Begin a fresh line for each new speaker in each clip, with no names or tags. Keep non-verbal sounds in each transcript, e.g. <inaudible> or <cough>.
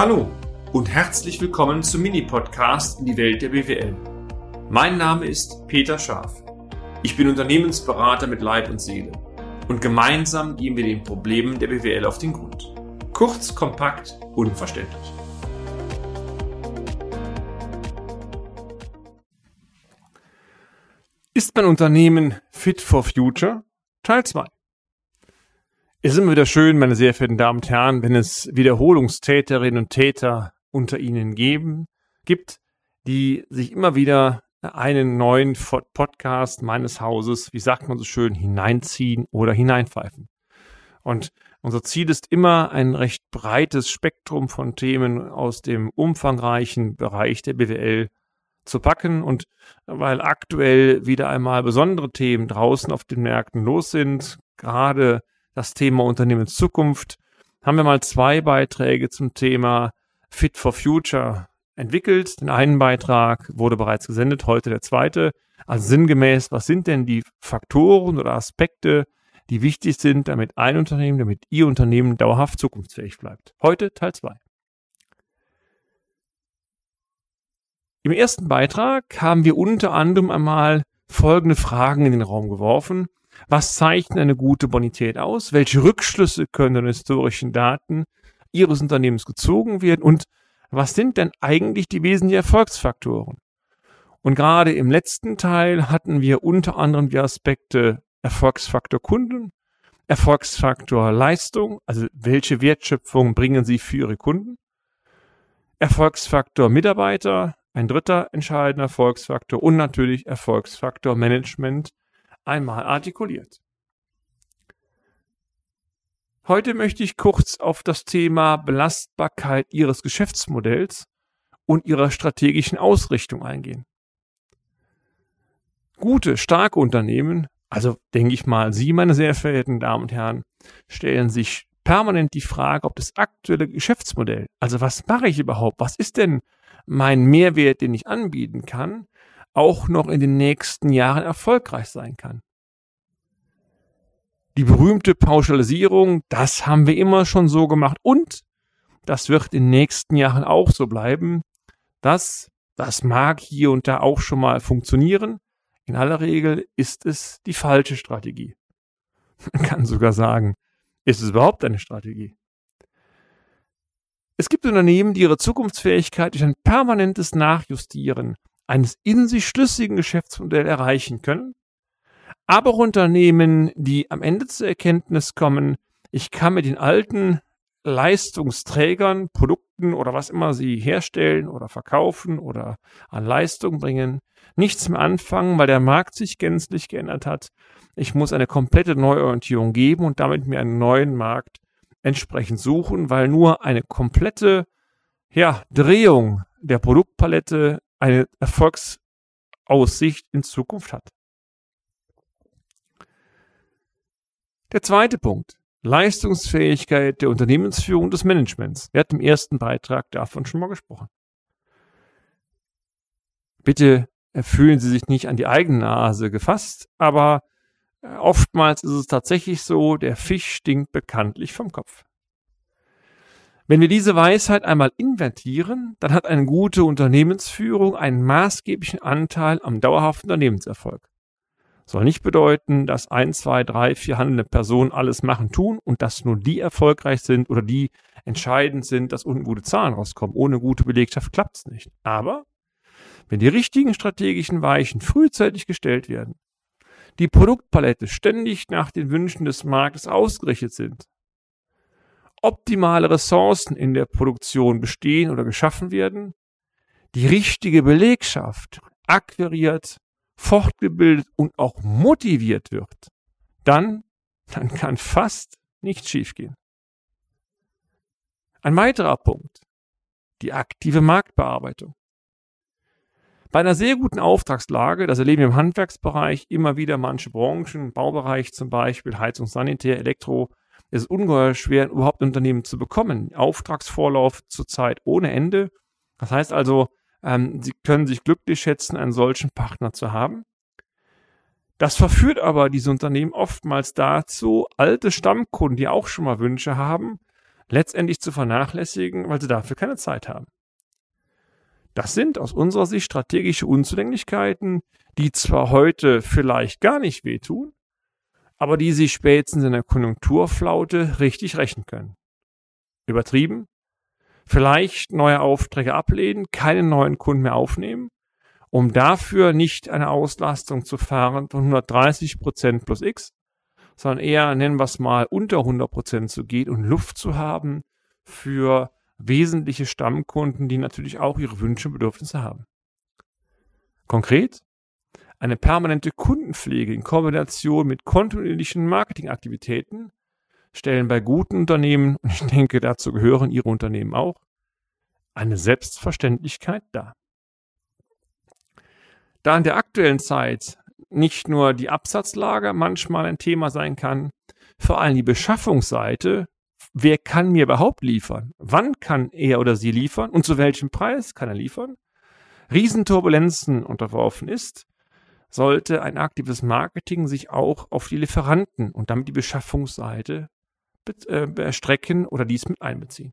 Hallo und herzlich willkommen zum Mini-Podcast in die Welt der BWL. Mein Name ist Peter Scharf. Ich bin Unternehmensberater mit Leib und Seele und gemeinsam gehen wir den Problemen der BWL auf den Grund. Kurz, kompakt, unverständlich. Ist mein Unternehmen fit for future? Teil 2. Es ist immer wieder schön, meine sehr verehrten Damen und Herren, wenn es Wiederholungstäterinnen und Täter unter Ihnen geben, gibt, die sich immer wieder einen neuen Podcast meines Hauses, wie sagt man so schön, hineinziehen oder hineinpfeifen. Und unser Ziel ist immer ein recht breites Spektrum von Themen aus dem umfangreichen Bereich der BWL zu packen. Und weil aktuell wieder einmal besondere Themen draußen auf den Märkten los sind, gerade das Thema Unternehmenszukunft, haben wir mal zwei Beiträge zum Thema Fit for Future entwickelt. Den einen Beitrag wurde bereits gesendet, heute der zweite. Also sinngemäß, was sind denn die Faktoren oder Aspekte, die wichtig sind, damit ein Unternehmen, damit Ihr Unternehmen dauerhaft zukunftsfähig bleibt? Heute Teil zwei. Im ersten Beitrag haben wir unter anderem einmal folgende Fragen in den Raum geworfen. Was zeichnet eine gute Bonität aus? Welche Rückschlüsse können in historischen Daten Ihres Unternehmens gezogen werden? Und was sind denn eigentlich die wesentlichen Erfolgsfaktoren? Und gerade im letzten Teil hatten wir unter anderem die Aspekte Erfolgsfaktor Kunden, Erfolgsfaktor Leistung, also welche Wertschöpfung bringen Sie für Ihre Kunden, Erfolgsfaktor Mitarbeiter, ein dritter entscheidender Erfolgsfaktor und natürlich Erfolgsfaktor Management, einmal artikuliert. Heute möchte ich kurz auf das Thema Belastbarkeit Ihres Geschäftsmodells und Ihrer strategischen Ausrichtung eingehen. Gute, starke Unternehmen, also denke ich mal, Sie, meine sehr verehrten Damen und Herren, stellen sich permanent die Frage, ob das aktuelle Geschäftsmodell, also was mache ich überhaupt, was ist denn mein Mehrwert, den ich anbieten kann, auch noch in den nächsten Jahren erfolgreich sein kann. Die berühmte Pauschalisierung, das haben wir immer schon so gemacht und das wird in den nächsten Jahren auch so bleiben. Das, das mag hier und da auch schon mal funktionieren. In aller Regel ist es die falsche Strategie. <laughs> Man kann sogar sagen, ist es überhaupt eine Strategie? Es gibt Unternehmen, die ihre Zukunftsfähigkeit durch ein permanentes Nachjustieren eines in sich schlüssigen Geschäftsmodells erreichen können, aber Unternehmen, die am Ende zur Erkenntnis kommen, ich kann mit den alten Leistungsträgern, Produkten oder was immer sie herstellen oder verkaufen oder an Leistung bringen, nichts mehr anfangen, weil der Markt sich gänzlich geändert hat. Ich muss eine komplette Neuorientierung geben und damit mir einen neuen Markt entsprechend suchen, weil nur eine komplette ja, Drehung der Produktpalette eine Erfolgsaussicht in Zukunft hat. Der zweite Punkt. Leistungsfähigkeit der Unternehmensführung des Managements. Wir hatten im ersten Beitrag davon schon mal gesprochen. Bitte fühlen Sie sich nicht an die eigene Nase gefasst, aber äh, oftmals ist es tatsächlich so, der Fisch stinkt bekanntlich vom Kopf. Wenn wir diese Weisheit einmal invertieren, dann hat eine gute Unternehmensführung einen maßgeblichen Anteil am dauerhaften Unternehmenserfolg. Soll nicht bedeuten, dass ein, zwei, drei, vier handelnde Personen alles machen, tun und dass nur die erfolgreich sind oder die entscheidend sind, dass unten gute Zahlen rauskommen. Ohne gute Belegschaft klappt es nicht. Aber wenn die richtigen strategischen Weichen frühzeitig gestellt werden, die Produktpalette ständig nach den Wünschen des Marktes ausgerichtet sind, optimale Ressourcen in der Produktion bestehen oder geschaffen werden, die richtige Belegschaft akquiriert, fortgebildet und auch motiviert wird, dann, dann kann fast nichts schiefgehen. Ein weiterer Punkt, die aktive Marktbearbeitung. Bei einer sehr guten Auftragslage, das erleben wir im Handwerksbereich immer wieder manche Branchen, Baubereich zum Beispiel, Heizung, Sanitär, Elektro, ist ungeheuer schwer, überhaupt ein Unternehmen zu bekommen. Auftragsvorlauf zurzeit ohne Ende. Das heißt also, ähm, Sie können sich glücklich schätzen, einen solchen Partner zu haben. Das verführt aber diese Unternehmen oftmals dazu, alte Stammkunden, die auch schon mal Wünsche haben, letztendlich zu vernachlässigen, weil sie dafür keine Zeit haben. Das sind aus unserer Sicht strategische Unzulänglichkeiten, die zwar heute vielleicht gar nicht wehtun, aber die sich spätestens in der Konjunkturflaute richtig rächen können. Übertrieben? Vielleicht neue Aufträge ablehnen, keine neuen Kunden mehr aufnehmen, um dafür nicht eine Auslastung zu fahren von 130 Prozent plus X, sondern eher, nennen wir es mal, unter 100 Prozent zu gehen und Luft zu haben für wesentliche Stammkunden, die natürlich auch ihre Wünsche und Bedürfnisse haben. Konkret, eine permanente Kundenpflege in Kombination mit kontinuierlichen Marketingaktivitäten stellen bei guten Unternehmen, und ich denke, dazu gehören Ihre Unternehmen auch, eine Selbstverständlichkeit dar. Da in der aktuellen Zeit nicht nur die Absatzlage manchmal ein Thema sein kann, vor allem die Beschaffungsseite, wer kann mir überhaupt liefern? Wann kann er oder sie liefern und zu welchem Preis kann er liefern? Riesenturbulenzen unterworfen ist, sollte ein aktives Marketing sich auch auf die Lieferanten und damit die Beschaffungsseite äh, erstrecken oder dies mit einbeziehen.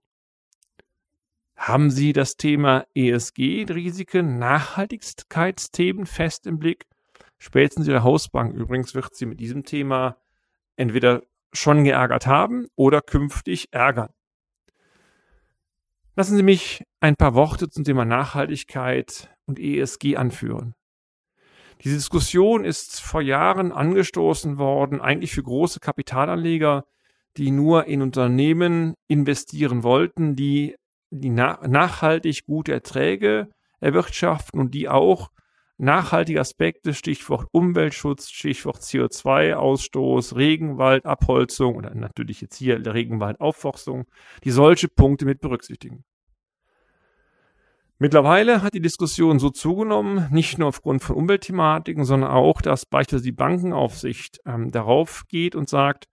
Haben Sie das Thema ESG-Risiken, Nachhaltigkeitsthemen fest im Blick? Spätestens Ihre Hausbank übrigens wird Sie mit diesem Thema entweder schon geärgert haben oder künftig ärgern. Lassen Sie mich ein paar Worte zum Thema Nachhaltigkeit und ESG anführen. Diese Diskussion ist vor Jahren angestoßen worden, eigentlich für große Kapitalanleger, die nur in Unternehmen investieren wollten, die, die na nachhaltig gute Erträge erwirtschaften und die auch nachhaltige Aspekte, Stichwort Umweltschutz, Stichwort CO2-Ausstoß, Regenwaldabholzung oder natürlich jetzt hier Regenwaldaufforstung, die solche Punkte mit berücksichtigen. Mittlerweile hat die Diskussion so zugenommen, nicht nur aufgrund von Umweltthematiken, sondern auch, dass beispielsweise die Bankenaufsicht ähm, darauf geht und sagt,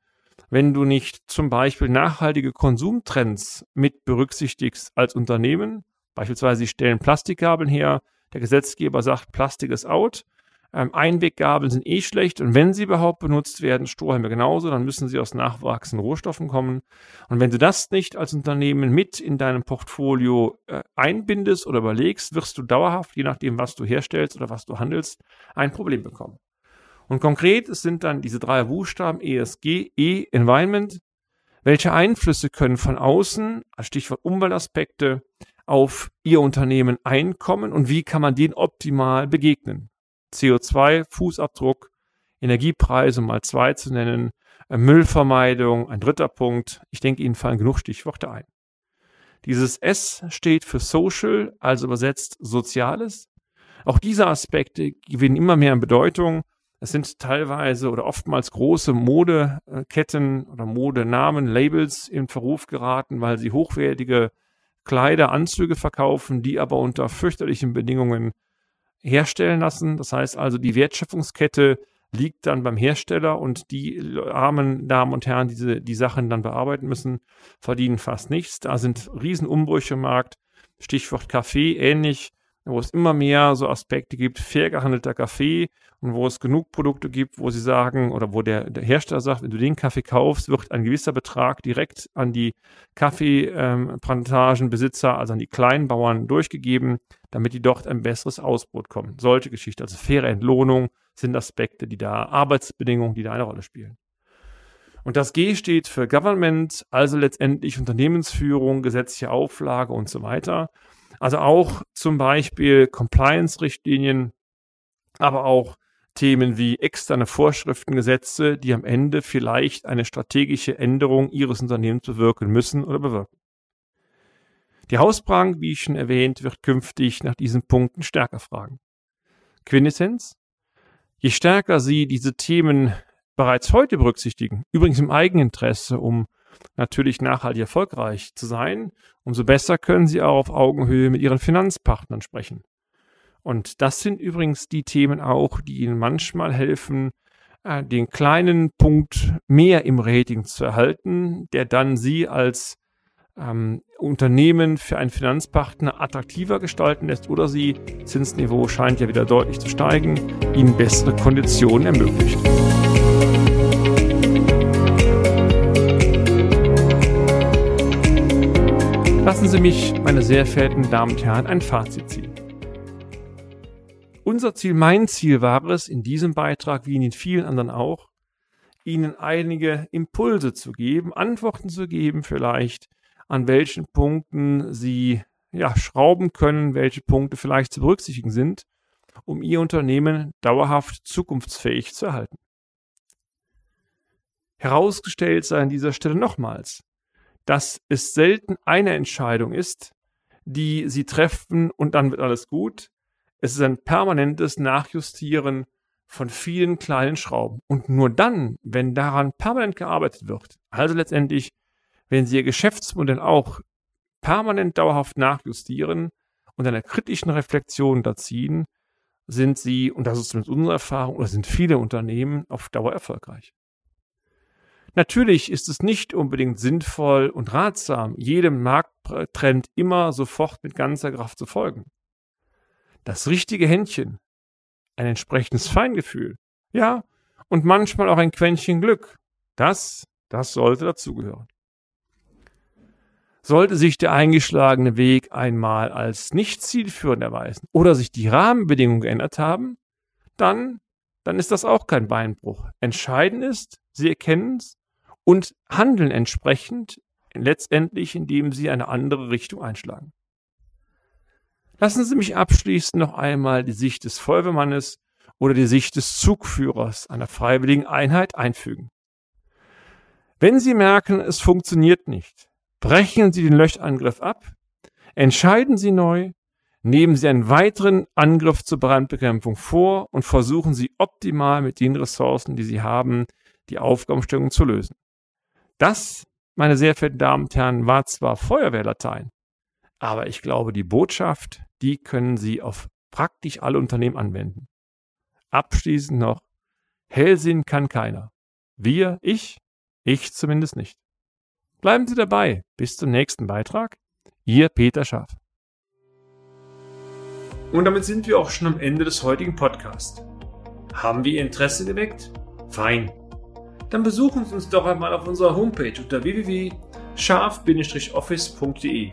wenn du nicht zum Beispiel nachhaltige Konsumtrends mit berücksichtigst als Unternehmen, beispielsweise sie stellen Plastikgabeln her, der Gesetzgeber sagt, Plastik ist out, ähm, Einweggabeln sind eh schlecht und wenn sie überhaupt benutzt werden, Strohhalme genauso, dann müssen sie aus nachwachsenden Rohstoffen kommen. Und wenn du das nicht als Unternehmen mit in deinem Portfolio äh, einbindest oder überlegst, wirst du dauerhaft, je nachdem, was du herstellst oder was du handelst, ein Problem bekommen. Und konkret es sind dann diese drei Buchstaben ESG, E, Environment. Welche Einflüsse können von außen, als Stichwort Umweltaspekte, auf Ihr Unternehmen einkommen und wie kann man denen optimal begegnen? CO2-Fußabdruck, Energiepreise um mal zwei zu nennen, äh, Müllvermeidung, ein dritter Punkt. Ich denke, Ihnen fallen genug Stichworte ein. Dieses S steht für Social, also übersetzt Soziales. Auch diese Aspekte gewinnen immer mehr an Bedeutung. Es sind teilweise oder oftmals große Modeketten oder Modenamen, Labels in Verruf geraten, weil sie hochwertige Kleider, Anzüge verkaufen, die aber unter fürchterlichen Bedingungen herstellen lassen. Das heißt also, die Wertschöpfungskette liegt dann beim Hersteller und die armen Damen und Herren, die diese, die Sachen dann bearbeiten müssen, verdienen fast nichts. Da sind Riesenumbrüche im Markt. Stichwort Kaffee, ähnlich, wo es immer mehr so Aspekte gibt, fair gehandelter Kaffee und wo es genug Produkte gibt, wo sie sagen oder wo der, der Hersteller sagt, wenn du den Kaffee kaufst, wird ein gewisser Betrag direkt an die Kaffeeplantagenbesitzer, ähm, also an die Kleinbauern durchgegeben damit die dort ein besseres Ausbrot kommen. Solche Geschichten, also faire Entlohnung sind Aspekte, die da, Arbeitsbedingungen, die da eine Rolle spielen. Und das G steht für Government, also letztendlich Unternehmensführung, gesetzliche Auflage und so weiter. Also auch zum Beispiel Compliance-Richtlinien, aber auch Themen wie externe Vorschriften, Gesetze, die am Ende vielleicht eine strategische Änderung Ihres Unternehmens bewirken müssen oder bewirken. Die Hausbank, wie ich schon erwähnt, wird künftig nach diesen Punkten stärker fragen. Quintessenz? Je stärker Sie diese Themen bereits heute berücksichtigen, übrigens im Eigeninteresse, um natürlich nachhaltig erfolgreich zu sein, umso besser können Sie auch auf Augenhöhe mit Ihren Finanzpartnern sprechen. Und das sind übrigens die Themen auch, die Ihnen manchmal helfen, äh, den kleinen Punkt mehr im Rating zu erhalten, der dann Sie als ähm, Unternehmen für einen Finanzpartner attraktiver gestalten lässt oder sie, Zinsniveau scheint ja wieder deutlich zu steigen, ihnen bessere Konditionen ermöglicht. Lassen Sie mich, meine sehr verehrten Damen und Herren, ein Fazit ziehen. Unser Ziel, mein Ziel war es, in diesem Beitrag, wie in den vielen anderen auch, Ihnen einige Impulse zu geben, Antworten zu geben, vielleicht an welchen Punkten Sie ja, schrauben können, welche Punkte vielleicht zu berücksichtigen sind, um Ihr Unternehmen dauerhaft zukunftsfähig zu erhalten. Herausgestellt sei an dieser Stelle nochmals, dass es selten eine Entscheidung ist, die Sie treffen und dann wird alles gut. Es ist ein permanentes Nachjustieren von vielen kleinen Schrauben. Und nur dann, wenn daran permanent gearbeitet wird, also letztendlich, wenn Sie Ihr Geschäftsmodell auch permanent dauerhaft nachjustieren und einer kritischen Reflexion da ziehen, sind Sie, und das ist zumindest unsere Erfahrung, oder sind viele Unternehmen auf Dauer erfolgreich. Natürlich ist es nicht unbedingt sinnvoll und ratsam, jedem Markttrend immer sofort mit ganzer Kraft zu folgen. Das richtige Händchen, ein entsprechendes Feingefühl, ja, und manchmal auch ein Quäntchen Glück, das, das sollte dazugehören. Sollte sich der eingeschlagene Weg einmal als nicht zielführend erweisen oder sich die Rahmenbedingungen geändert haben, dann, dann ist das auch kein Beinbruch. Entscheidend ist, Sie erkennen es und handeln entsprechend, letztendlich, indem Sie eine andere Richtung einschlagen. Lassen Sie mich abschließend noch einmal die Sicht des Feuerwehrmannes oder die Sicht des Zugführers einer freiwilligen Einheit einfügen. Wenn Sie merken, es funktioniert nicht, Brechen Sie den Löchangriff ab, entscheiden Sie neu, nehmen Sie einen weiteren Angriff zur Brandbekämpfung vor und versuchen Sie optimal mit den Ressourcen, die Sie haben, die Aufgabenstellung zu lösen. Das, meine sehr verehrten Damen und Herren, war zwar Feuerwehrlatein, aber ich glaube, die Botschaft, die können Sie auf praktisch alle Unternehmen anwenden. Abschließend noch, Hellsinn kann keiner. Wir, ich, ich zumindest nicht. Bleiben Sie dabei. Bis zum nächsten Beitrag. Ihr Peter Schaaf. Und damit sind wir auch schon am Ende des heutigen Podcasts. Haben wir Ihr Interesse geweckt? Fein. Dann besuchen Sie uns doch einmal auf unserer Homepage unter www.scharf-office.de